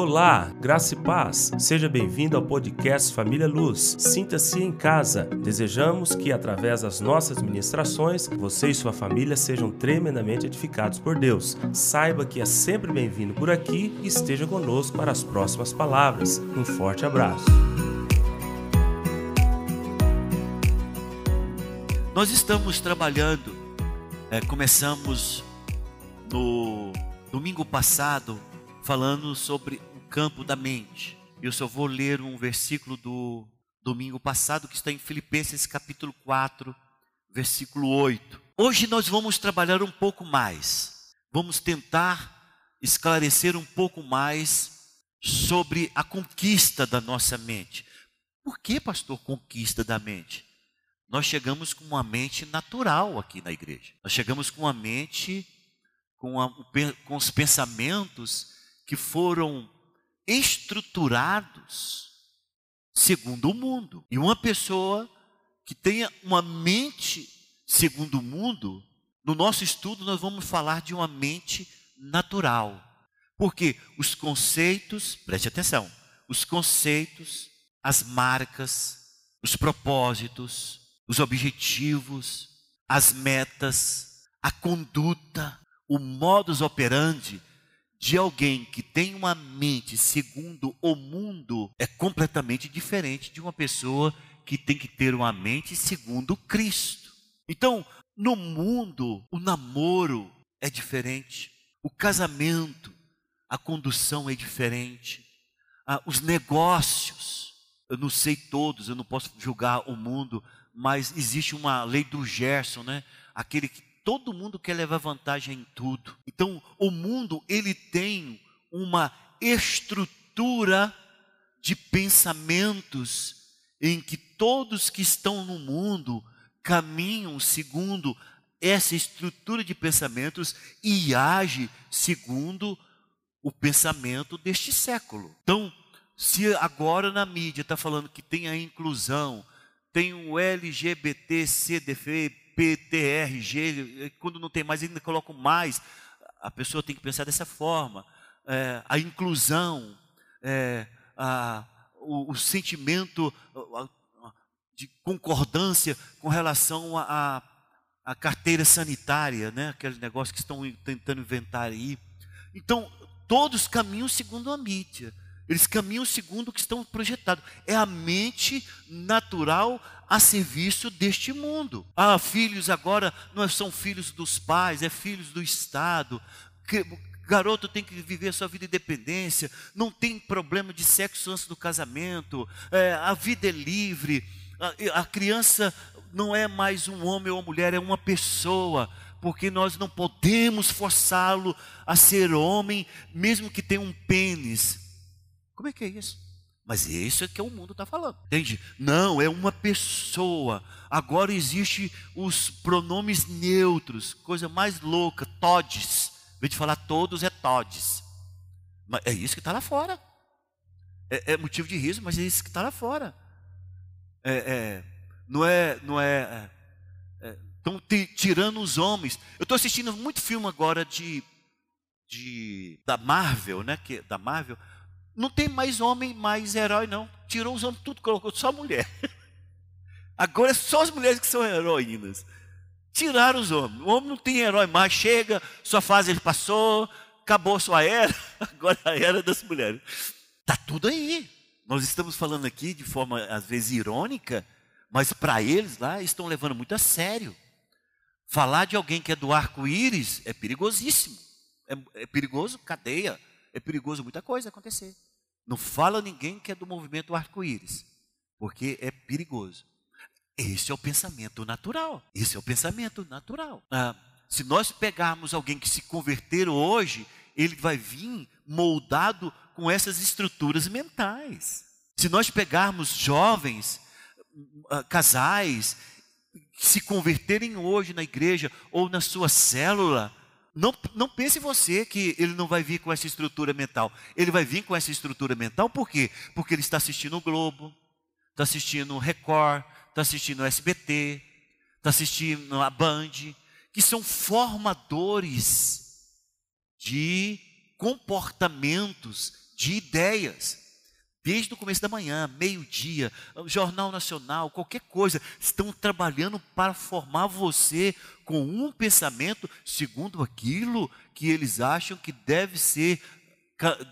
Olá, graça e paz. Seja bem-vindo ao podcast Família Luz. Sinta-se em casa. Desejamos que, através das nossas ministrações, você e sua família sejam tremendamente edificados por Deus. Saiba que é sempre bem-vindo por aqui e esteja conosco para as próximas palavras. Um forte abraço. Nós estamos trabalhando, é, começamos no domingo passado falando sobre campo da mente. Eu só vou ler um versículo do domingo passado que está em Filipenses capítulo 4, versículo 8. Hoje nós vamos trabalhar um pouco mais. Vamos tentar esclarecer um pouco mais sobre a conquista da nossa mente. Por que, pastor, conquista da mente? Nós chegamos com uma mente natural aqui na igreja. Nós chegamos com uma mente com, a, com os pensamentos que foram estruturados segundo o mundo. E uma pessoa que tenha uma mente segundo o mundo, no nosso estudo nós vamos falar de uma mente natural. Porque os conceitos, preste atenção, os conceitos, as marcas, os propósitos, os objetivos, as metas, a conduta, o modus operandi de alguém que tem uma mente segundo o mundo é completamente diferente de uma pessoa que tem que ter uma mente segundo Cristo. Então, no mundo, o namoro é diferente, o casamento, a condução é diferente, os negócios, eu não sei todos, eu não posso julgar o mundo, mas existe uma lei do Gerson, né? Aquele que todo mundo quer levar vantagem em tudo. Então, o mundo ele tem uma estrutura de pensamentos em que todos que estão no mundo caminham segundo essa estrutura de pensamentos e age segundo o pensamento deste século. Então, se agora na mídia está falando que tem a inclusão, tem o LGBT, CDF, PTRG, quando não tem mais, ainda colocam mais. A pessoa tem que pensar dessa forma. É, a inclusão, é, a, o, o, sentimento de concordância com relação à carteira sanitária, né? aqueles negócios que estão tentando inventar aí. Então, todos caminham segundo a mídia. Eles caminham segundo o que estão projetados. É a mente natural a serviço deste mundo. Ah, filhos agora não são filhos dos pais, é filhos do Estado. Que, garoto tem que viver a sua vida de independência, não tem problema de sexo antes do casamento, é, a vida é livre, a, a criança não é mais um homem ou uma mulher, é uma pessoa porque nós não podemos forçá-lo a ser homem, mesmo que tenha um pênis. Como é que é isso? Mas isso é que o mundo está falando, entende? Não, é uma pessoa. Agora existe os pronomes neutros, coisa mais louca, todes. Em vez de falar todos, é todes. Mas é isso que está lá fora. É, é, motivo de riso, mas é isso que está lá fora. É, é, não é, não é. Estão é, tirando os homens. Eu estou assistindo muito filme agora de, de da Marvel, né? Que, da Marvel não tem mais homem, mais herói, não. Tirou os homens tudo, colocou só mulher. Agora é só as mulheres que são heroínas. Tiraram os homens. O homem não tem herói mais. Chega, sua fase ele passou, acabou sua era. Agora é a era das mulheres. Está tudo aí. Nós estamos falando aqui de forma, às vezes, irônica, mas para eles lá estão levando muito a sério. Falar de alguém que é do arco-íris é perigosíssimo. É, é perigoso, cadeia. É perigoso muita coisa acontecer. Não fala ninguém que é do movimento arco-íris, porque é perigoso. Esse é o pensamento natural. Esse é o pensamento natural. Ah, se nós pegarmos alguém que se converter hoje, ele vai vir moldado com essas estruturas mentais. Se nós pegarmos jovens, ah, casais, que se converterem hoje na igreja ou na sua célula, não, não pense você que ele não vai vir com essa estrutura mental. Ele vai vir com essa estrutura mental por quê? Porque ele está assistindo o Globo, está assistindo o Record, está assistindo o SBT, está assistindo a Band, que são formadores de comportamentos de ideias. Desde o começo da manhã, meio-dia, Jornal Nacional, qualquer coisa, estão trabalhando para formar você com um pensamento segundo aquilo que eles acham que deve ser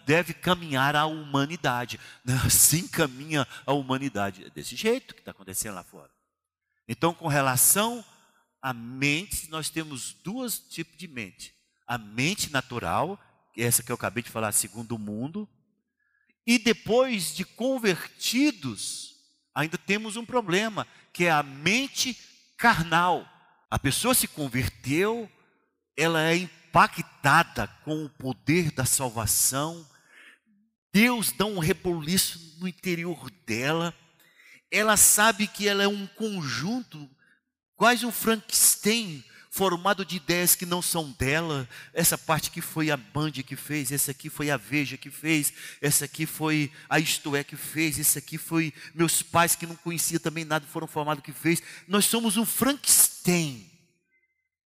deve caminhar a humanidade. Assim caminha a humanidade. É desse jeito que está acontecendo lá fora. Então, com relação à mente, nós temos dois tipos de mente. A mente natural, essa que eu acabei de falar, segundo o mundo. E depois de convertidos, ainda temos um problema, que é a mente carnal. A pessoa se converteu, ela é impactada com o poder da salvação. Deus dá um reboliço no interior dela. Ela sabe que ela é um conjunto, quase um Frankenstein, formado de ideias que não são dela. Essa parte que foi a Band que fez, essa aqui foi a Veja que fez, essa aqui foi a Isto É que fez, esse aqui foi meus pais que não conheciam também nada, foram formados que fez. Nós somos um Frankenstein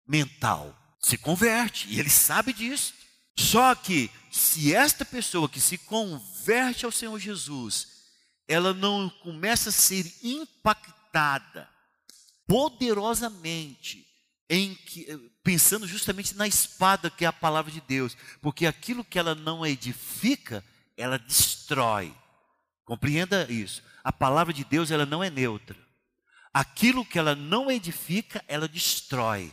mental se converte, e ele sabe disso. Só que, se esta pessoa que se converte ao Senhor Jesus, ela não começa a ser impactada poderosamente que, pensando justamente na espada que é a palavra de Deus, porque aquilo que ela não edifica, ela destrói. Compreenda isso. A palavra de Deus ela não é neutra. Aquilo que ela não edifica, ela destrói.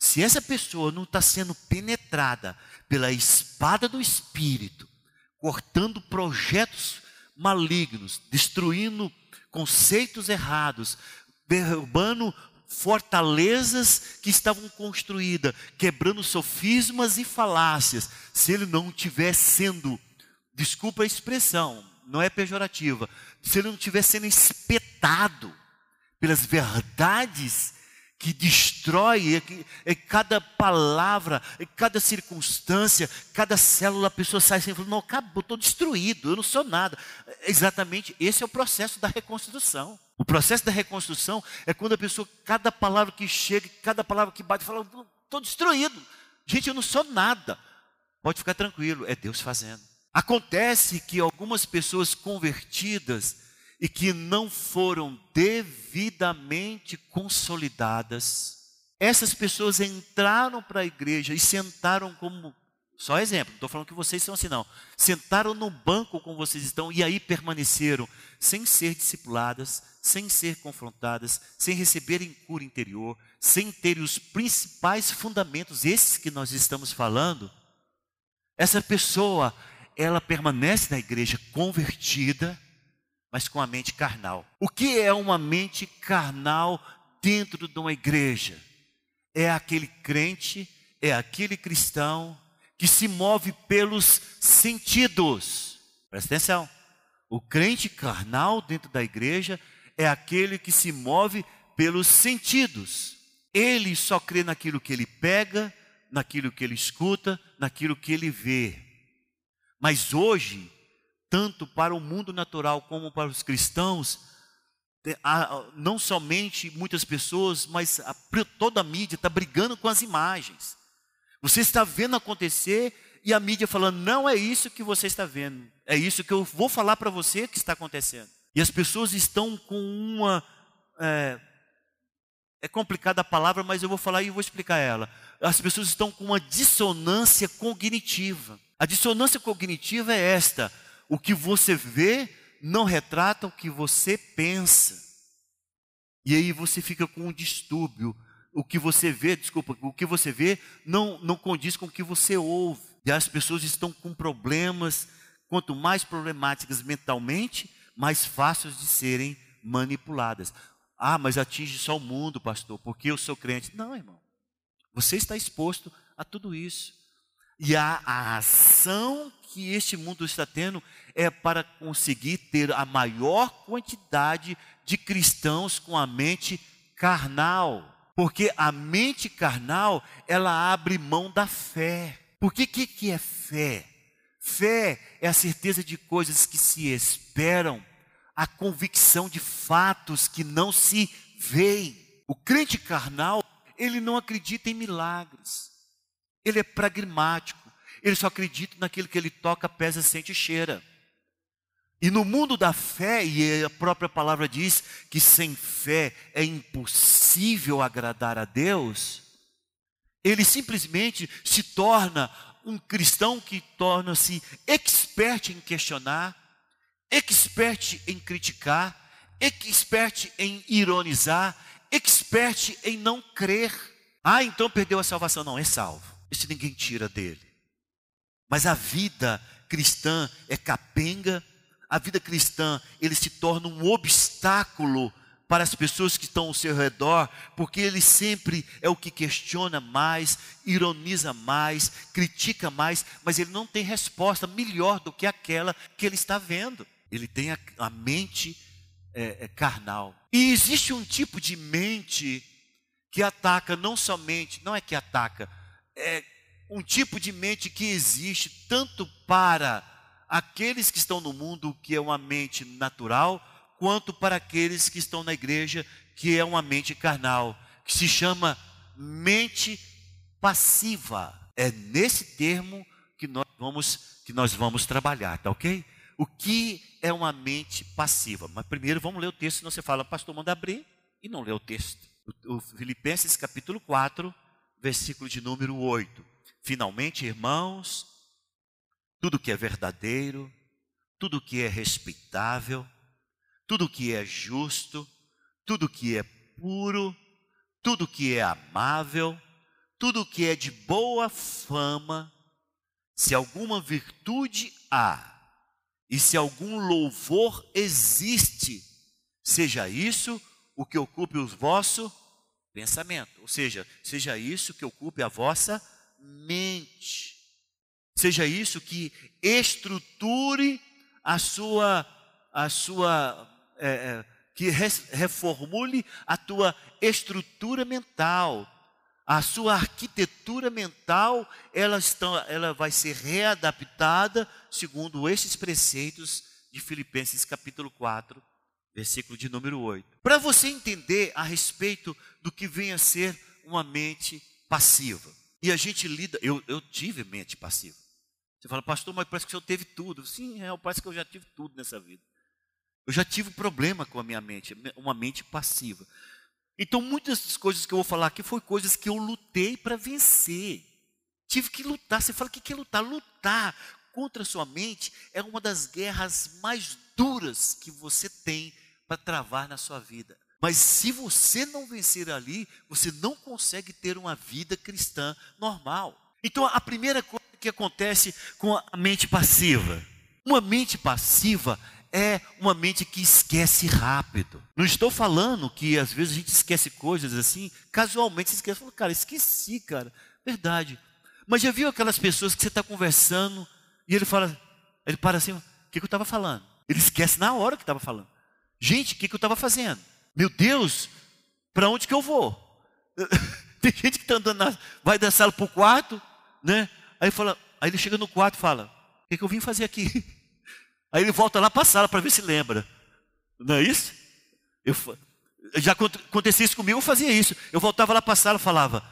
Se essa pessoa não está sendo penetrada pela espada do Espírito, cortando projetos malignos, destruindo conceitos errados, derrubando fortalezas que estavam construídas, quebrando sofismas e falácias, se ele não estiver sendo, desculpa a expressão, não é pejorativa, se ele não estiver sendo espetado pelas verdades que destrói, é, é cada palavra, é cada circunstância, cada célula, a pessoa sai sem falando, não, acabou, estou destruído, eu não sou nada. Exatamente, esse é o processo da reconstrução. O processo da reconstrução é quando a pessoa, cada palavra que chega, cada palavra que bate, fala, estou destruído. Gente, eu não sou nada. Pode ficar tranquilo, é Deus fazendo. Acontece que algumas pessoas convertidas, e que não foram devidamente consolidadas. Essas pessoas entraram para a igreja e sentaram como. Só exemplo, estou falando que vocês são assim, não. Sentaram no banco como vocês estão e aí permaneceram sem ser discipuladas, sem ser confrontadas, sem receberem cura interior, sem terem os principais fundamentos, esses que nós estamos falando. Essa pessoa, ela permanece na igreja convertida, mas com a mente carnal. O que é uma mente carnal dentro de uma igreja? É aquele crente, é aquele cristão que se move pelos sentidos. Presta atenção. O crente carnal dentro da igreja é aquele que se move pelos sentidos. Ele só crê naquilo que ele pega, naquilo que ele escuta, naquilo que ele vê. Mas hoje, tanto para o mundo natural como para os cristãos, não somente muitas pessoas, mas toda a mídia está brigando com as imagens. Você está vendo acontecer e a mídia falando, não é isso que você está vendo, é isso que eu vou falar para você que está acontecendo. E as pessoas estão com uma. É, é complicada a palavra, mas eu vou falar e vou explicar ela. As pessoas estão com uma dissonância cognitiva. A dissonância cognitiva é esta: o que você vê não retrata o que você pensa. E aí você fica com um distúrbio. O que você vê, desculpa, o que você vê não, não condiz com o que você ouve. E as pessoas estão com problemas, quanto mais problemáticas mentalmente, mais fáceis de serem manipuladas. Ah, mas atinge só o mundo, pastor, porque eu sou crente. Não, irmão. Você está exposto a tudo isso. E a, a ação que este mundo está tendo é para conseguir ter a maior quantidade de cristãos com a mente carnal. Porque a mente carnal, ela abre mão da fé. O que, que é fé? Fé é a certeza de coisas que se esperam, a convicção de fatos que não se veem. O crente carnal, ele não acredita em milagres. Ele é pragmático Ele só acredita naquilo que ele toca, pesa, sente e cheira. E no mundo da fé, e a própria palavra diz que sem fé é impossível agradar a Deus, ele simplesmente se torna um cristão que torna-se expert em questionar, expert em criticar, expert em ironizar, expert em não crer. Ah, então perdeu a salvação. Não, é salvo. Isso ninguém tira dele. Mas a vida cristã é capenga, a vida cristã, ele se torna um obstáculo para as pessoas que estão ao seu redor, porque ele sempre é o que questiona mais, ironiza mais, critica mais, mas ele não tem resposta melhor do que aquela que ele está vendo. Ele tem a, a mente é, é, carnal. E existe um tipo de mente que ataca não somente, não é que ataca, é um tipo de mente que existe tanto para aqueles que estão no mundo, que é uma mente natural, quanto para aqueles que estão na igreja, que é uma mente carnal, que se chama mente passiva. É nesse termo que nós vamos que nós vamos trabalhar, tá OK? O que é uma mente passiva? Mas primeiro vamos ler o texto, senão você fala, pastor, manda abrir e não lê o texto. O Filipenses capítulo 4, versículo de número 8. Finalmente, irmãos, tudo que é verdadeiro, tudo que é respeitável, tudo que é justo, tudo que é puro, tudo que é amável, tudo que é de boa fama, se alguma virtude há e se algum louvor existe, seja isso o que ocupe o vosso pensamento, ou seja, seja isso que ocupe a vossa mente. Seja isso que estruture a sua, a sua, é, é, que reformule a tua estrutura mental, a sua arquitetura mental, ela, está, ela vai ser readaptada segundo esses preceitos de Filipenses capítulo 4, versículo de número 8. Para você entender a respeito do que vem a ser uma mente passiva. E a gente lida, eu, eu tive mente passiva. Você fala, pastor, mas parece que o senhor teve tudo. Sim, é, parece que eu já tive tudo nessa vida. Eu já tive problema com a minha mente, uma mente passiva. Então, muitas das coisas que eu vou falar aqui foi coisas que eu lutei para vencer. Tive que lutar. Você fala, o que é lutar? Lutar contra a sua mente é uma das guerras mais duras que você tem para travar na sua vida. Mas se você não vencer ali, você não consegue ter uma vida cristã normal. Então, a primeira coisa que acontece com a mente passiva? Uma mente passiva é uma mente que esquece rápido. Não estou falando que às vezes a gente esquece coisas assim, casualmente você esquece. Fala, cara, esqueci, cara. Verdade. Mas já viu aquelas pessoas que você está conversando e ele fala, ele para assim, o que, que eu estava falando? Ele esquece na hora que estava falando. Gente, o que, que eu estava fazendo? Meu Deus, para onde que eu vou? Tem gente que está andando, na, vai da sala para o quarto, né? Aí, fala, aí ele chega no quarto e fala: O que, que eu vim fazer aqui? Aí ele volta lá para a sala para ver se lembra. Não é isso? Eu, já acontecia isso comigo, eu fazia isso. Eu voltava lá para a sala e falava: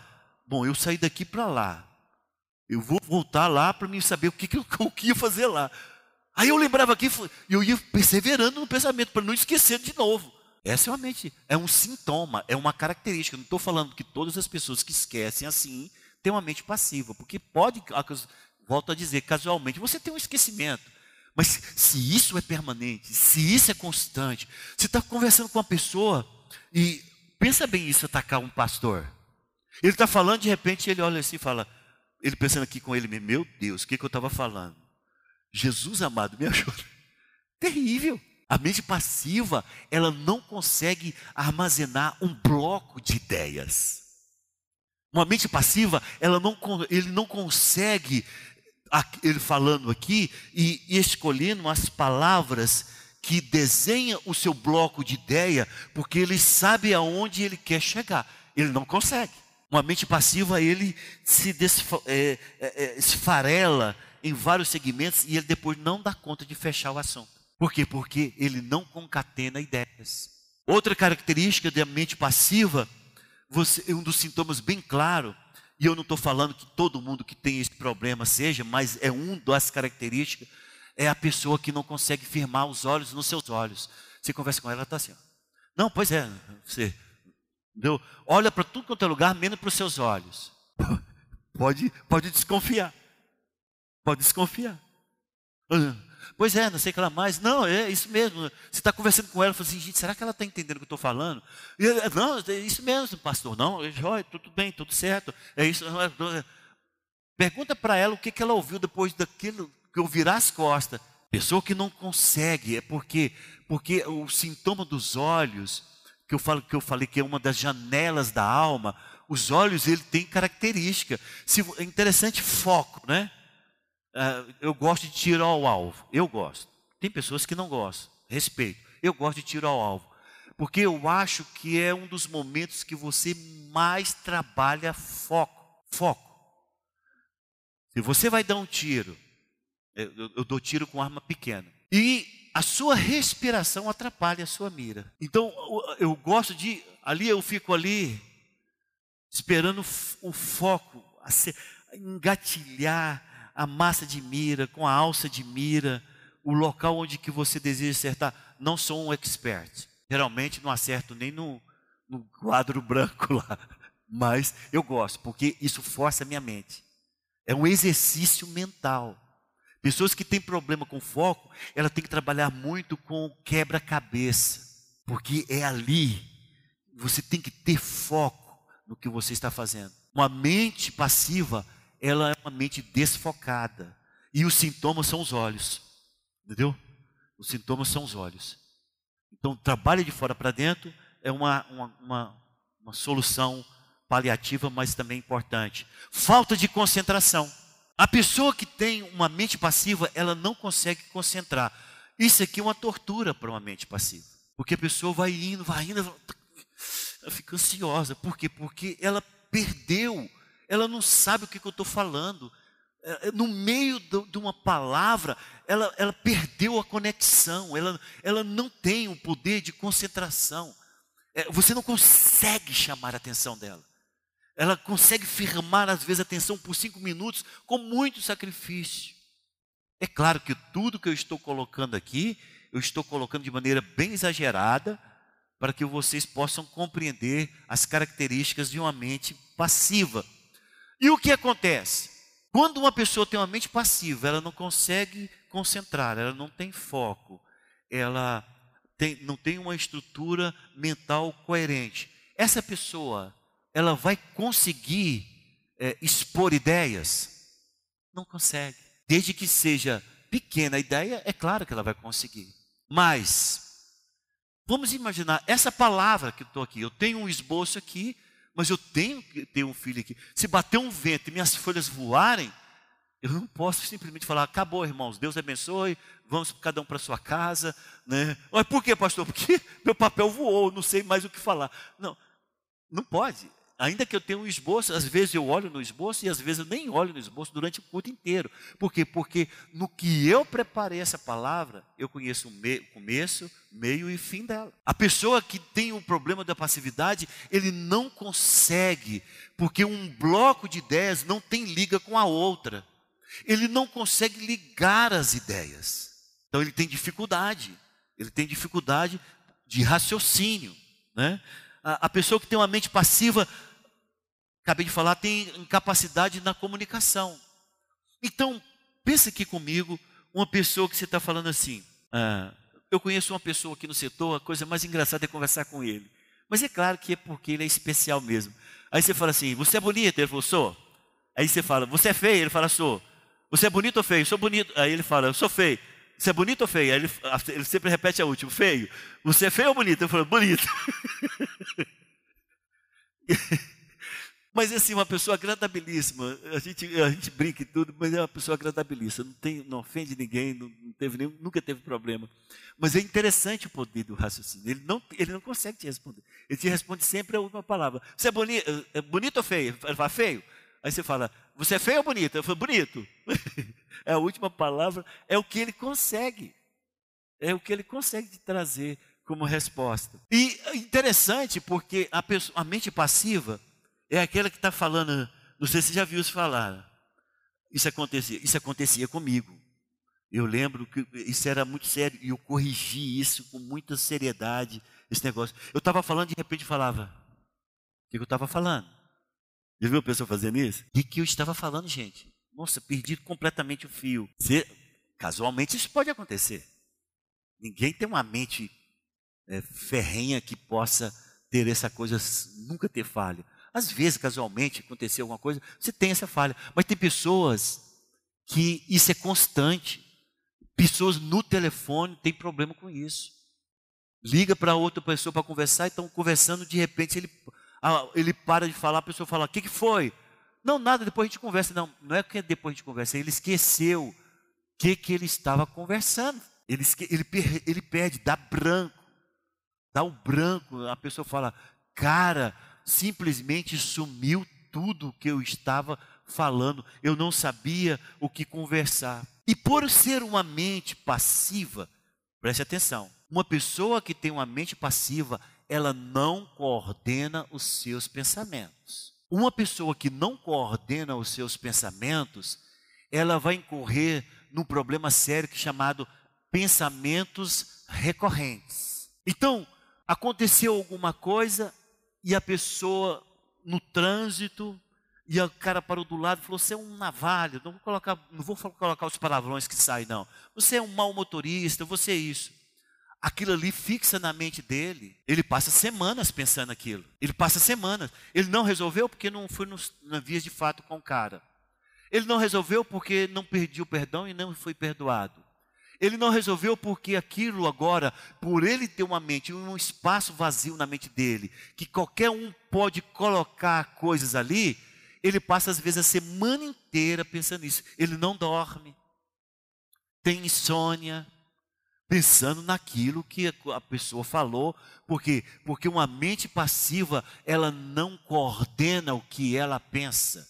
Bom, eu saí daqui para lá. Eu vou voltar lá para mim saber o que, eu o que ia fazer lá. Aí eu lembrava aqui e eu ia perseverando no pensamento para não esquecer de novo. Essa é uma mente, é um sintoma, é uma característica. Não estou falando que todas as pessoas que esquecem assim tem uma mente passiva, porque pode, volto a dizer, casualmente, você tem um esquecimento. Mas se isso é permanente, se isso é constante, você está conversando com uma pessoa e pensa bem isso, atacar um pastor. Ele está falando, de repente ele olha assim e fala, ele pensando aqui com ele, meu Deus, o que, que eu estava falando? Jesus amado, me ajuda. Terrível. A mente passiva, ela não consegue armazenar um bloco de ideias. Uma mente passiva, ela não, ele não consegue, ele falando aqui, e, escolhendo as palavras que desenha o seu bloco de ideia, porque ele sabe aonde ele quer chegar. Ele não consegue. Uma mente passiva, ele se é, é, é, esfarela em vários segmentos e ele depois não dá conta de fechar o assunto. Por quê? Porque ele não concatena ideias. Outra característica da mente passiva você, um dos sintomas bem claro E eu não estou falando que todo mundo que tem esse problema seja, mas é um das características, é a pessoa que não consegue firmar os olhos nos seus olhos. Você conversa com ela, ela está assim. Ó. Não, pois é, você entendeu? olha para tudo quanto é lugar, menos para os seus olhos. Pode, pode desconfiar. Pode desconfiar. Pois é, não sei o que ela mais. Não, é isso mesmo. Você está conversando com ela, fala assim, gente, será que ela está entendendo o que eu estou falando? E, não, é isso mesmo, pastor. Não, joia, tudo bem, tudo certo. É isso. É, Pergunta para ela o que, que ela ouviu depois daquilo que eu virar as costas. Pessoa que não consegue, é porque, porque o sintoma dos olhos, que eu, falo, que eu falei que é uma das janelas da alma, os olhos ele tem característica. Se, é interessante foco, né? Uh, eu gosto de tiro ao alvo. Eu gosto. Tem pessoas que não gostam. Respeito. Eu gosto de tiro ao alvo. Porque eu acho que é um dos momentos que você mais trabalha foco. Foco. Se você vai dar um tiro, eu, eu dou tiro com arma pequena. E a sua respiração atrapalha a sua mira. Então eu gosto de. Ali eu fico ali esperando o foco, engatilhar a massa de mira, com a alça de mira, o local onde que você deseja acertar. Não sou um expert. Geralmente não acerto nem no, no quadro branco lá. Mas eu gosto, porque isso força a minha mente. É um exercício mental. Pessoas que têm problema com foco, ela tem que trabalhar muito com quebra-cabeça. Porque é ali, você tem que ter foco no que você está fazendo. Uma mente passiva, ela é uma mente desfocada. E os sintomas são os olhos. Entendeu? Os sintomas são os olhos. Então, trabalho de fora para dentro é uma, uma, uma, uma solução paliativa, mas também importante. Falta de concentração. A pessoa que tem uma mente passiva, ela não consegue concentrar. Isso aqui é uma tortura para uma mente passiva. Porque a pessoa vai indo, vai indo, ela fica ansiosa. Por quê? Porque ela perdeu, ela não sabe o que, que eu estou falando. É, é, no meio de uma palavra, ela, ela perdeu a conexão, ela, ela não tem o poder de concentração. É, você não consegue chamar a atenção dela. Ela consegue firmar, às vezes, a atenção por cinco minutos com muito sacrifício. É claro que tudo que eu estou colocando aqui, eu estou colocando de maneira bem exagerada, para que vocês possam compreender as características de uma mente passiva. E o que acontece? Quando uma pessoa tem uma mente passiva, ela não consegue concentrar, ela não tem foco, ela tem, não tem uma estrutura mental coerente. Essa pessoa, ela vai conseguir é, expor ideias? Não consegue. Desde que seja pequena a ideia, é claro que ela vai conseguir. Mas Vamos imaginar essa palavra que estou aqui. Eu tenho um esboço aqui, mas eu tenho que ter um filho aqui. Se bater um vento e minhas folhas voarem, eu não posso simplesmente falar, acabou, irmãos, Deus abençoe, vamos cada um para sua casa. Né? Mas por quê, pastor? Porque meu papel voou, não sei mais o que falar. Não, não pode ainda que eu tenha um esboço, às vezes eu olho no esboço e às vezes eu nem olho no esboço durante o culto inteiro. Por quê? Porque no que eu preparei essa palavra, eu conheço o me começo, meio e fim dela. A pessoa que tem o problema da passividade, ele não consegue, porque um bloco de ideias não tem liga com a outra. Ele não consegue ligar as ideias. Então ele tem dificuldade. Ele tem dificuldade de raciocínio, né? A, pessoa que tem uma mente passiva acabei de falar, tem incapacidade na comunicação. Então, pensa aqui comigo, uma pessoa que você está falando assim, ah, eu conheço uma pessoa aqui no setor, a coisa mais engraçada é conversar com ele. Mas é claro que é porque ele é especial mesmo. Aí você fala assim, você é bonito? Ele falou, sou. Aí você fala, você é feio? Ele fala, sou. Você é bonito ou feio? Sou bonito. Aí ele fala, eu sou feio. Você é bonito ou feio? Ele, ele sempre repete a última, feio. Você é feio ou bonito? Eu falo, bonito. Mas assim, uma pessoa agradabilíssima. A gente, a gente brinca e tudo, mas é uma pessoa agradabilíssima. Não, tem, não ofende ninguém, não, não teve nenhum, nunca teve problema. Mas é interessante o poder do raciocínio. Ele não, ele não consegue te responder. Ele te responde sempre a última palavra. Você é, boni, é bonito ou feio? Ele fala, feio. Aí você fala, você é feio ou bonito? Eu falo, bonito. é a última palavra, é o que ele consegue. É o que ele consegue te trazer como resposta. E interessante porque a, pessoa, a mente passiva, é aquela que está falando, Não sei se você já viu isso falar. Isso acontecia, isso acontecia comigo. Eu lembro que isso era muito sério e eu corrigi isso com muita seriedade, esse negócio. Eu estava falando, de repente falava, o que eu estava falando? Já viu a pessoa fazendo isso? O que eu estava falando, gente? Nossa, perdi completamente o fio. Você, casualmente isso pode acontecer. Ninguém tem uma mente é, ferrenha que possa ter essa coisa, nunca ter falha. Às vezes, casualmente, aconteceu alguma coisa, você tem essa falha. Mas tem pessoas que isso é constante. Pessoas no telefone têm problema com isso. Liga para outra pessoa para conversar e estão conversando, de repente ele, ele para de falar, a pessoa fala: O que, que foi? Não, nada, depois a gente conversa. Não, não é que depois a gente conversa, ele esqueceu o que, que ele estava conversando. Ele, ele, ele dá branco. Dá o branco. A pessoa fala: Cara, simplesmente sumiu tudo que eu estava falando. Eu não sabia o que conversar. E por ser uma mente passiva, preste atenção, uma pessoa que tem uma mente passiva, ela não coordena os seus pensamentos. Uma pessoa que não coordena os seus pensamentos, ela vai incorrer num problema sério que é chamado pensamentos recorrentes. Então, aconteceu alguma coisa e a pessoa no trânsito e o cara parou do lado e falou: Você é um navalho, não vou colocar, não vou colocar os palavrões que saem, não. Você é um mau motorista, você é isso. Aquilo ali fixa na mente dele. Ele passa semanas pensando aquilo. Ele passa semanas. Ele não resolveu porque não foi nos, na vias de fato com o cara. Ele não resolveu porque não pediu perdão e não foi perdoado. Ele não resolveu porque aquilo agora, por ele ter uma mente, um espaço vazio na mente dele, que qualquer um pode colocar coisas ali, ele passa às vezes a semana inteira pensando nisso. Ele não dorme, tem insônia, pensando naquilo que a pessoa falou, porque porque uma mente passiva, ela não coordena o que ela pensa.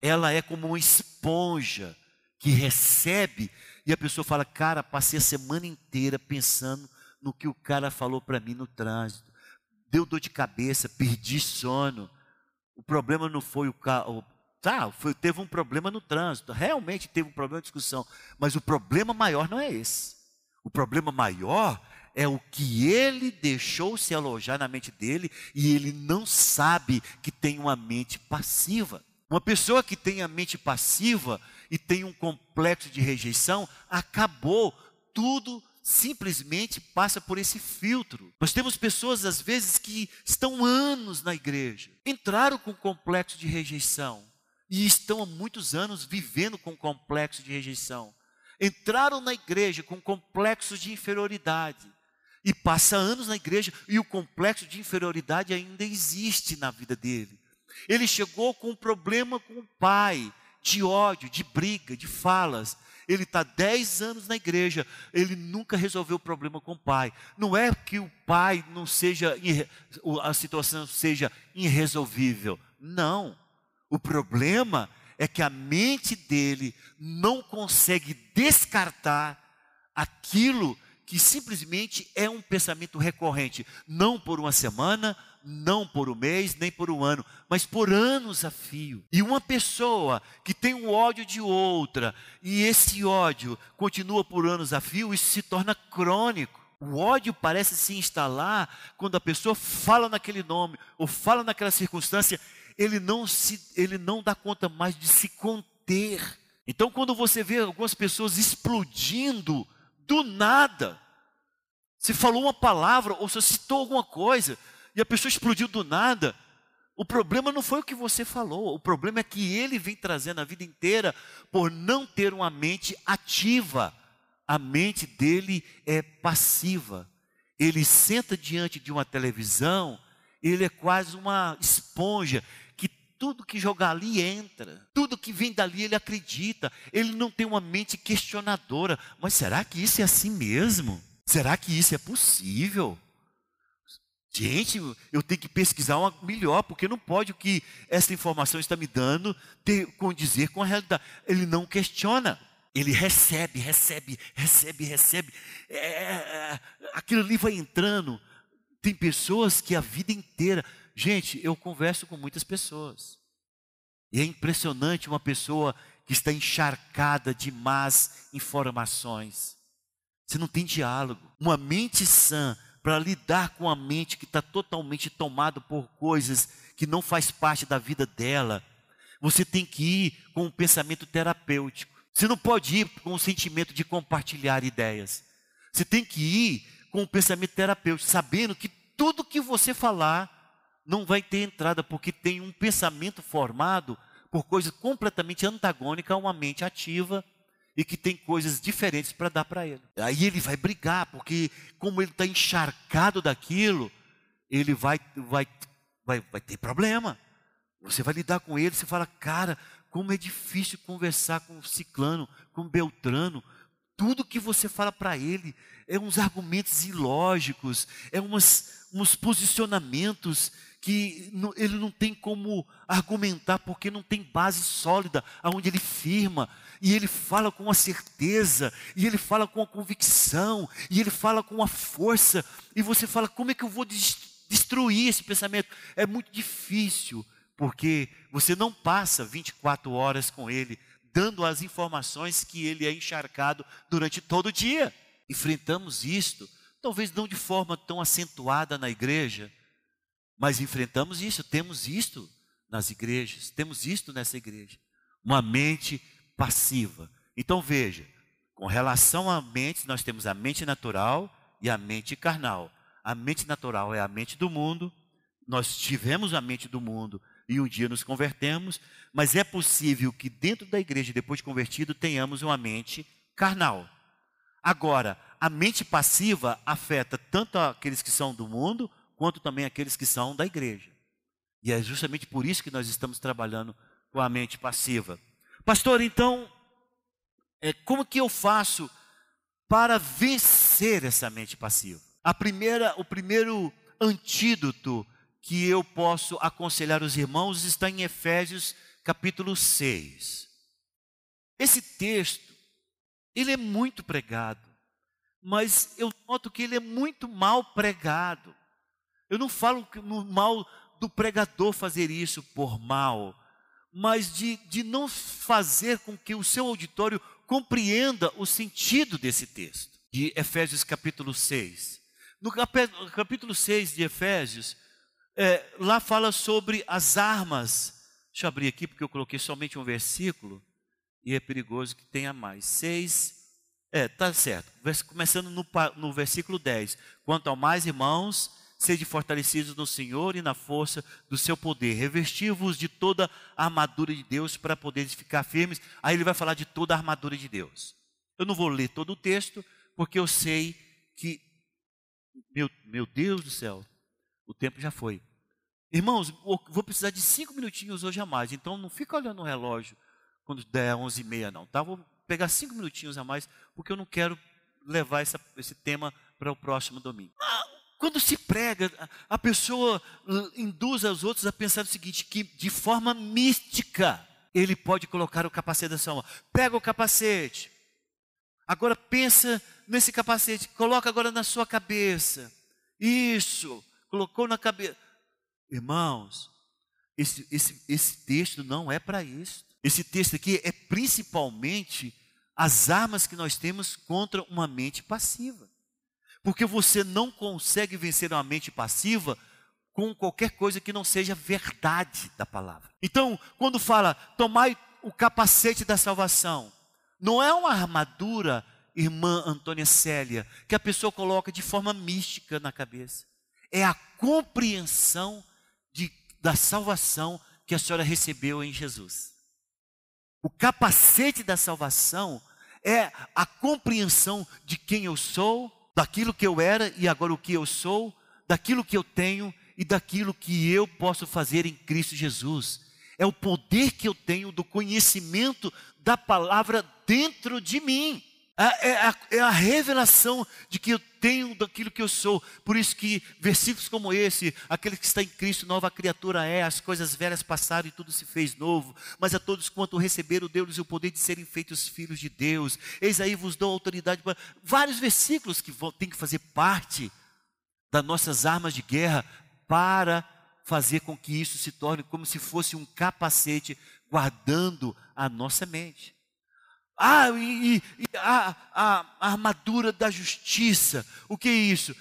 Ela é como uma esponja que recebe e a pessoa fala: "Cara, passei a semana inteira pensando no que o cara falou para mim no trânsito. Deu dor de cabeça, perdi sono." O problema não foi o carro. Tá, foi, teve um problema no trânsito, realmente teve um problema de discussão, mas o problema maior não é esse. O problema maior é o que ele deixou se alojar na mente dele e ele não sabe que tem uma mente passiva. Uma pessoa que tem a mente passiva e tem um complexo de rejeição, acabou tudo simplesmente passa por esse filtro. Nós temos pessoas, às vezes, que estão anos na igreja, entraram com complexo de rejeição e estão há muitos anos vivendo com complexo de rejeição. Entraram na igreja com complexo de inferioridade e passa anos na igreja e o complexo de inferioridade ainda existe na vida dele. Ele chegou com um problema com o pai, de ódio, de briga, de falas. Ele está 10 anos na igreja, ele nunca resolveu o problema com o pai. Não é que o pai não seja, a situação seja irresolvível. Não. O problema é que a mente dele não consegue descartar aquilo que simplesmente é um pensamento recorrente, não por uma semana, não por um mês, nem por um ano, mas por anos a fio. E uma pessoa que tem um ódio de outra, e esse ódio continua por anos a fio, isso se torna crônico. O ódio parece se instalar quando a pessoa fala naquele nome, ou fala naquela circunstância, ele não, se, ele não dá conta mais de se conter. Então, quando você vê algumas pessoas explodindo do nada, se falou uma palavra ou se citou alguma coisa, e a pessoa explodiu do nada. O problema não foi o que você falou, o problema é que ele vem trazendo a vida inteira por não ter uma mente ativa. A mente dele é passiva. Ele senta diante de uma televisão, ele é quase uma esponja tudo que jogar ali entra, tudo que vem dali ele acredita. Ele não tem uma mente questionadora. Mas será que isso é assim mesmo? Será que isso é possível? Gente, eu tenho que pesquisar uma melhor, porque não pode o que essa informação está me dando ter, condizer com a realidade. Ele não questiona. Ele recebe, recebe, recebe, recebe. É, é, é, aquilo ali vai entrando. Tem pessoas que a vida inteira. Gente, eu converso com muitas pessoas. E é impressionante uma pessoa que está encharcada de más informações. Você não tem diálogo. Uma mente sã para lidar com a mente que está totalmente tomada por coisas que não faz parte da vida dela. Você tem que ir com um pensamento terapêutico. Você não pode ir com o sentimento de compartilhar ideias. Você tem que ir com um pensamento terapêutico, sabendo que tudo que você falar não vai ter entrada, porque tem um pensamento formado por coisas completamente antagônicas a uma mente ativa e que tem coisas diferentes para dar para ele. Aí ele vai brigar, porque como ele está encharcado daquilo, ele vai, vai, vai, vai ter problema. Você vai lidar com ele, você fala, cara, como é difícil conversar com o ciclano, com o Beltrano. Tudo que você fala para ele é uns argumentos ilógicos, é umas, uns posicionamentos que ele não tem como argumentar porque não tem base sólida aonde ele firma. E ele fala com a certeza e ele fala com a convicção e ele fala com a força. E você fala como é que eu vou destruir esse pensamento? É muito difícil porque você não passa 24 horas com ele dando as informações que ele é encharcado durante todo o dia. Enfrentamos isto talvez não de forma tão acentuada na igreja mas enfrentamos isso, temos isto nas igrejas, temos isto nessa igreja. Uma mente passiva. Então veja, com relação à mente, nós temos a mente natural e a mente carnal. A mente natural é a mente do mundo, nós tivemos a mente do mundo e um dia nos convertemos, mas é possível que dentro da igreja, depois de convertido, tenhamos uma mente carnal. Agora, a mente passiva afeta tanto aqueles que são do mundo quanto também aqueles que são da igreja. E é justamente por isso que nós estamos trabalhando com a mente passiva. Pastor, então, é, como que eu faço para vencer essa mente passiva? A primeira, o primeiro antídoto que eu posso aconselhar os irmãos está em Efésios capítulo 6. Esse texto, ele é muito pregado, mas eu noto que ele é muito mal pregado. Eu não falo no mal do pregador fazer isso por mal, mas de, de não fazer com que o seu auditório compreenda o sentido desse texto, de Efésios capítulo 6. No capítulo 6 de Efésios, é, lá fala sobre as armas. Deixa eu abrir aqui, porque eu coloquei somente um versículo, e é perigoso que tenha mais. 6, é, tá certo. Começando no, no versículo 10. Quanto ao mais, irmãos, sede fortalecidos no Senhor e na força do seu poder. Revesti-vos de toda a armadura de Deus para poderes ficar firmes. Aí ele vai falar de toda a armadura de Deus. Eu não vou ler todo o texto, porque eu sei que, meu, meu Deus do céu, o tempo já foi. Irmãos, vou precisar de cinco minutinhos hoje a mais, então não fica olhando o relógio quando der onze e meia não, tá? Vou pegar cinco minutinhos a mais, porque eu não quero levar essa, esse tema para o próximo domingo. Ah, quando se prega, a pessoa induz aos outros a pensar o seguinte: que de forma mística ele pode colocar o capacete da sua mão. Pega o capacete. Agora pensa nesse capacete, coloca agora na sua cabeça. Isso, colocou na cabeça. Irmãos, esse, esse, esse texto não é para isso. Esse texto aqui é principalmente as armas que nós temos contra uma mente passiva. Porque você não consegue vencer uma mente passiva com qualquer coisa que não seja verdade da palavra. Então, quando fala, tomai o capacete da salvação, não é uma armadura, irmã Antônia Célia, que a pessoa coloca de forma mística na cabeça. É a compreensão de, da salvação que a senhora recebeu em Jesus. O capacete da salvação é a compreensão de quem eu sou, daquilo que eu era e agora o que eu sou, daquilo que eu tenho e daquilo que eu posso fazer em Cristo Jesus. É o poder que eu tenho do conhecimento da palavra dentro de mim. É, é a, é a, revelação de que eu tenho daquilo que eu sou. Por isso que versículos como esse, aquele que está em Cristo, nova criatura é, as coisas velhas passaram e tudo se fez novo. Mas a todos quanto receberam Deus o poder de serem feitos filhos de Deus. Eis aí vos dou autoridade para vários versículos que vão, tem que fazer parte das nossas armas de guerra para fazer com que isso se torne como se fosse um capacete guardando a nossa mente. Ah, e, e a, a, armadura da justiça. O que é isso?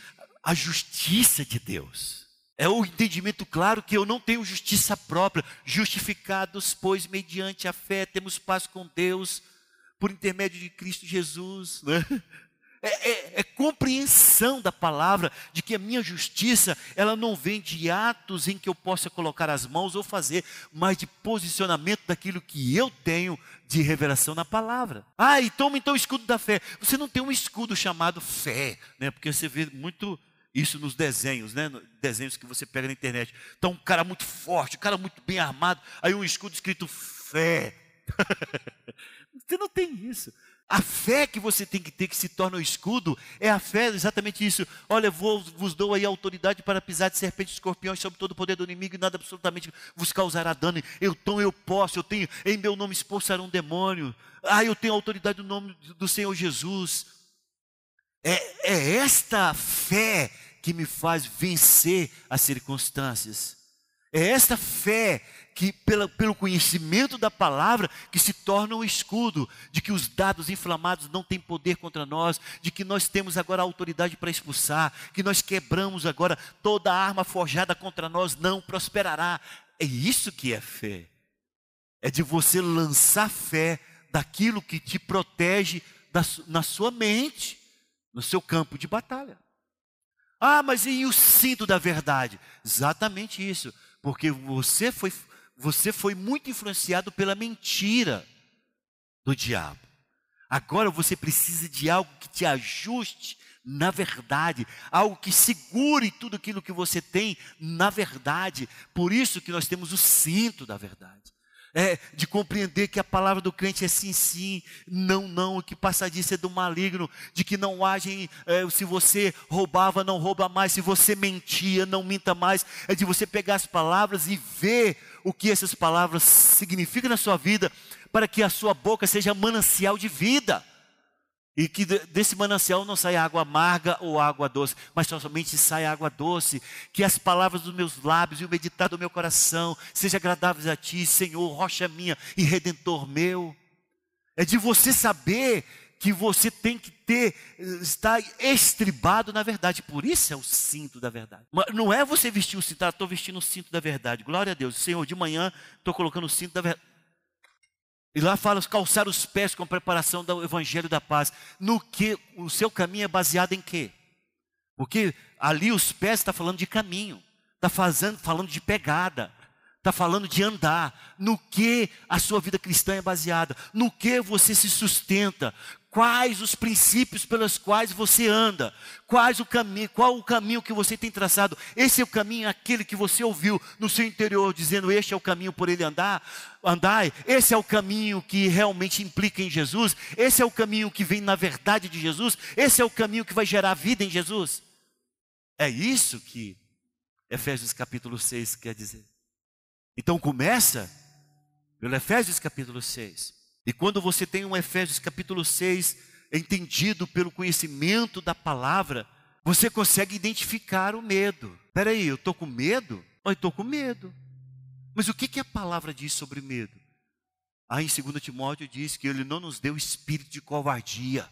A justiça de Deus. É o entendimento claro que eu não tenho justiça própria. Justificados, pois, mediante a fé, temos paz com Deus, por intermédio de Cristo Jesus. Né? É, é, é, compreensão da palavra de que a minha justiça ela não vem de atos em que eu possa colocar as mãos ou fazer, mas de posicionamento daquilo que eu tenho de revelação na palavra. Ah, e toma então o escudo da fé. Você não tem um escudo chamado fé, né? Porque você vê muito isso nos desenhos, né? Desenhos que você pega na internet. Então, um cara muito forte, um cara muito bem armado, aí um escudo escrito fé. você não tem isso. A fé que você tem que ter, que se torna o escudo, é a fé, exatamente isso. Olha, vou, vos dou aí autoridade para pisar de serpentes e escorpiões sobre todo o poder do inimigo e nada absolutamente vos causará dano. Eu, então eu posso, eu tenho, em meu nome expulsar um demônio. Ah, eu tenho autoridade no nome do Senhor Jesus. É, é esta fé que me faz vencer as circunstâncias. É esta fé que, pela, pelo conhecimento da palavra, que se torna um escudo, de que os dados inflamados não têm poder contra nós, de que nós temos agora autoridade para expulsar, que nós quebramos agora toda arma forjada contra nós não prosperará. É isso que é fé. É de você lançar fé daquilo que te protege da, na sua mente, no seu campo de batalha. Ah, mas e o cinto da verdade? Exatamente isso, porque você foi você foi muito influenciado pela mentira do diabo. Agora você precisa de algo que te ajuste na verdade, algo que segure tudo aquilo que você tem na verdade. Por isso que nós temos o cinto da verdade é, de compreender que a palavra do crente é sim, sim, não, não, que passar disso é do maligno, de que não agem, é, se você roubava, não rouba mais, se você mentia, não minta mais, é de você pegar as palavras e ver o que essas palavras significam na sua vida, para que a sua boca seja manancial de vida. E que desse manancial não saia água amarga ou água doce, mas somente saia água doce. Que as palavras dos meus lábios e o meditar do meu coração sejam agradáveis a Ti, Senhor, rocha minha e redentor meu. É de você saber que você tem que ter, estar estribado na verdade. Por isso é o cinto da verdade. Não é você vestir o cinto, ah, estou vestindo o cinto da verdade. Glória a Deus. Senhor, de manhã estou colocando o cinto da verdade. E lá fala calçar os pés com a preparação do evangelho da paz. No que o seu caminho é baseado em quê? Porque ali os pés está falando de caminho, está falando de pegada, está falando de andar. No que a sua vida cristã é baseada? No que você se sustenta? Quais os princípios pelos quais você anda, quais o caminho, qual o caminho que você tem traçado. Esse é o caminho aquele que você ouviu no seu interior dizendo este é o caminho por ele andar, andai. Esse é o caminho que realmente implica em Jesus. Esse é o caminho que vem na verdade de Jesus. Esse é o caminho que vai gerar vida em Jesus. É isso que Efésios capítulo 6 quer dizer. Então começa pelo Efésios capítulo 6. E quando você tem um Efésios capítulo 6 entendido pelo conhecimento da palavra, você consegue identificar o medo. Espera aí, eu estou com medo? Eu estou com medo. Mas o que, que a palavra diz sobre medo? Aí em 2 Timóteo diz que ele não nos deu espírito de covardia,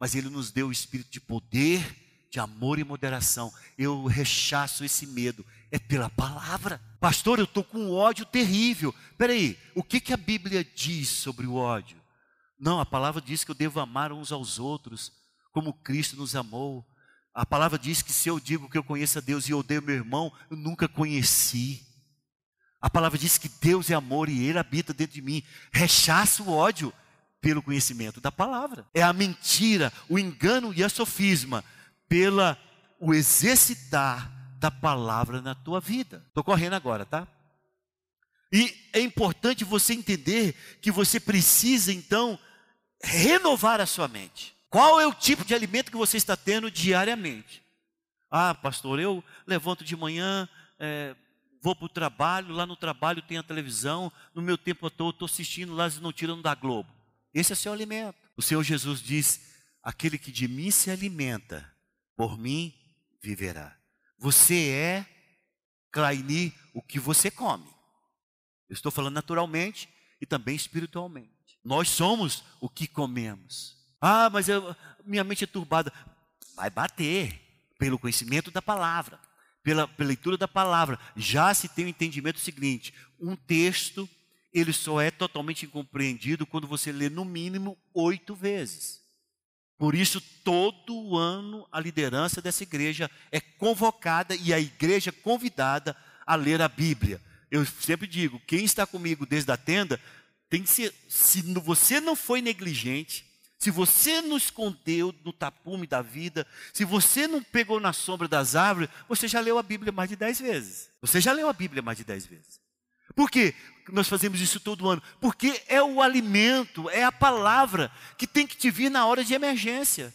mas ele nos deu espírito de poder, de amor e moderação. Eu rechaço esse medo, é pela palavra. Pastor, eu estou com um ódio terrível. Peraí, o que, que a Bíblia diz sobre o ódio? Não, a palavra diz que eu devo amar uns aos outros, como Cristo nos amou. A palavra diz que se eu digo que eu conheço a Deus e odeio meu irmão, eu nunca conheci. A palavra diz que Deus é amor e Ele habita dentro de mim. Rechaço o ódio pelo conhecimento da palavra. É a mentira, o engano e a sofisma pela o exercitar da palavra na tua vida. Estou correndo agora, tá? E é importante você entender que você precisa então renovar a sua mente. Qual é o tipo de alimento que você está tendo diariamente? Ah, pastor, eu levanto de manhã, é, vou para o trabalho, lá no trabalho tem a televisão, no meu tempo eu estou assistindo lá, não tirando da Globo. Esse é seu alimento. O Senhor Jesus diz: aquele que de mim se alimenta, por mim viverá. Você é, Claini, o que você come. Eu estou falando naturalmente e também espiritualmente. Nós somos o que comemos. Ah, mas eu, minha mente é turbada. Vai bater pelo conhecimento da palavra, pela, pela leitura da palavra. Já se tem o entendimento seguinte: um texto ele só é totalmente incompreendido quando você lê no mínimo oito vezes. Por isso, todo ano a liderança dessa igreja é convocada e a igreja é convidada a ler a Bíblia. Eu sempre digo: quem está comigo desde a tenda, tem que ser, se você não foi negligente, se você não escondeu no tapume da vida, se você não pegou na sombra das árvores, você já leu a Bíblia mais de dez vezes. Você já leu a Bíblia mais de dez vezes. Por que nós fazemos isso todo ano? Porque é o alimento, é a palavra que tem que te vir na hora de emergência.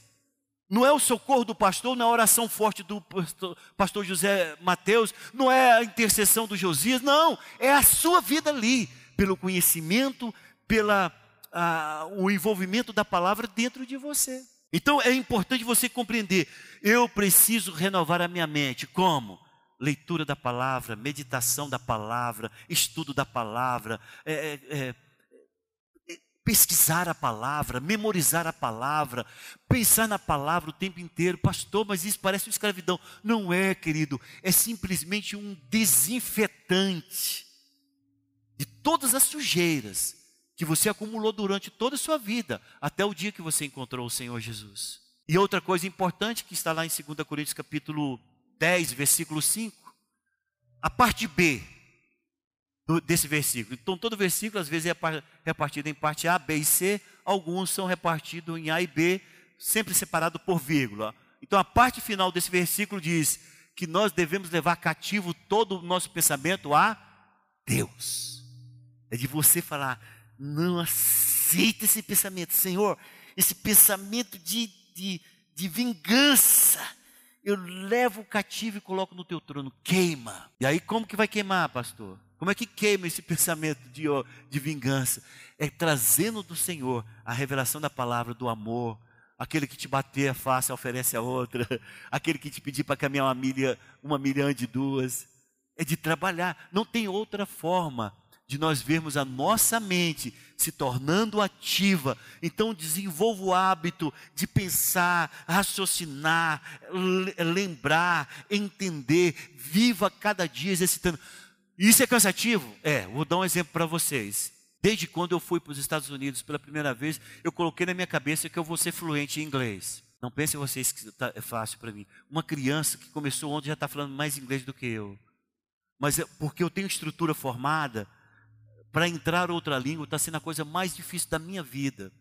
Não é o socorro do pastor, não é a oração forte do pastor, pastor José Mateus, não é a intercessão do Josias, não, é a sua vida ali, pelo conhecimento, pela o envolvimento da palavra dentro de você. Então é importante você compreender, eu preciso renovar a minha mente. Como? Leitura da palavra, meditação da palavra, estudo da palavra, é, é, é, é, pesquisar a palavra, memorizar a palavra, pensar na palavra o tempo inteiro. Pastor, mas isso parece uma escravidão. Não é, querido, é simplesmente um desinfetante de todas as sujeiras que você acumulou durante toda a sua vida, até o dia que você encontrou o Senhor Jesus. E outra coisa importante que está lá em 2 Coríntios capítulo 10, versículo 5, a parte B desse versículo. Então, todo versículo, às vezes, é repartido em parte A, B e C, alguns são repartidos em A e B, sempre separado por vírgula. Então, a parte final desse versículo diz que nós devemos levar cativo todo o nosso pensamento a Deus. É de você falar, não aceita esse pensamento, Senhor, esse pensamento de, de, de vingança, eu levo o cativo e coloco no teu trono, queima. E aí como que vai queimar, pastor? Como é que queima esse pensamento de, de vingança? É trazendo do Senhor a revelação da palavra do amor. Aquele que te bater a face oferece a outra. Aquele que te pedir para caminhar uma milha, uma milhão de duas. É de trabalhar. Não tem outra forma de nós vermos a nossa mente se tornando ativa. Então, desenvolva o hábito de pensar, raciocinar, lembrar, entender. Viva cada dia exercitando. Isso é cansativo? É, vou dar um exemplo para vocês. Desde quando eu fui para os Estados Unidos pela primeira vez, eu coloquei na minha cabeça que eu vou ser fluente em inglês. Não pensem vocês que tá, é fácil para mim. Uma criança que começou ontem já está falando mais inglês do que eu. Mas é porque eu tenho estrutura formada, para entrar outra língua está sendo a coisa mais difícil da minha vida.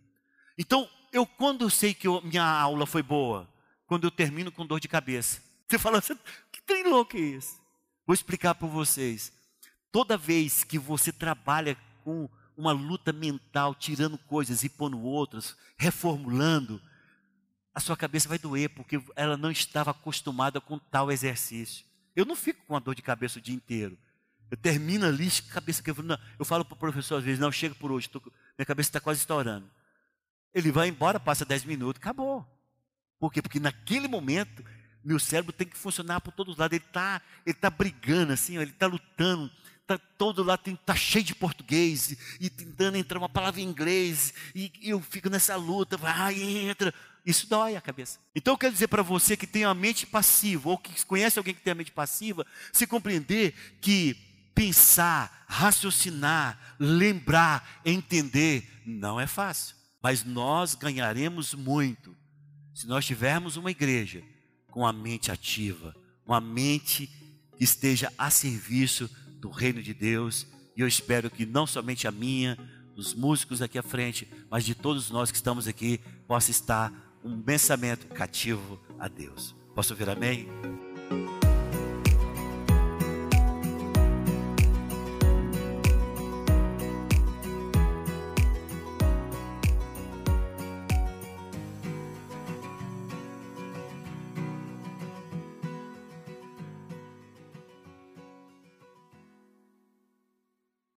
Então, eu quando sei que eu, minha aula foi boa, quando eu termino com dor de cabeça. Você fala, que trem louco é esse? Vou explicar para vocês. Toda vez que você trabalha com uma luta mental, tirando coisas e pondo outras, reformulando, a sua cabeça vai doer, porque ela não estava acostumada com tal exercício. Eu não fico com a dor de cabeça o dia inteiro. Eu termino ali, cabeça quebrando. Eu falo para o professor às vezes, não, chega por hoje, tô, minha cabeça está quase estourando. Ele vai embora, passa 10 minutos, acabou. Por quê? Porque naquele momento, meu cérebro tem que funcionar por todos os lados. Ele está ele tá brigando, assim, ó, ele está lutando. Tá todo lado está cheio de português e, e, tentando entrar uma palavra em inglês. E, e eu fico nessa luta, vai, entra. Isso dói a cabeça. Então eu quero dizer para você que tem a mente passiva, ou que conhece alguém que tem a mente passiva, se compreender que pensar, raciocinar, lembrar, entender, não é fácil. Mas nós ganharemos muito se nós tivermos uma igreja com a mente ativa, uma mente que esteja a serviço do reino de Deus. E eu espero que não somente a minha, dos músicos aqui à frente, mas de todos nós que estamos aqui, possa estar um pensamento cativo a Deus. Posso ouvir amém?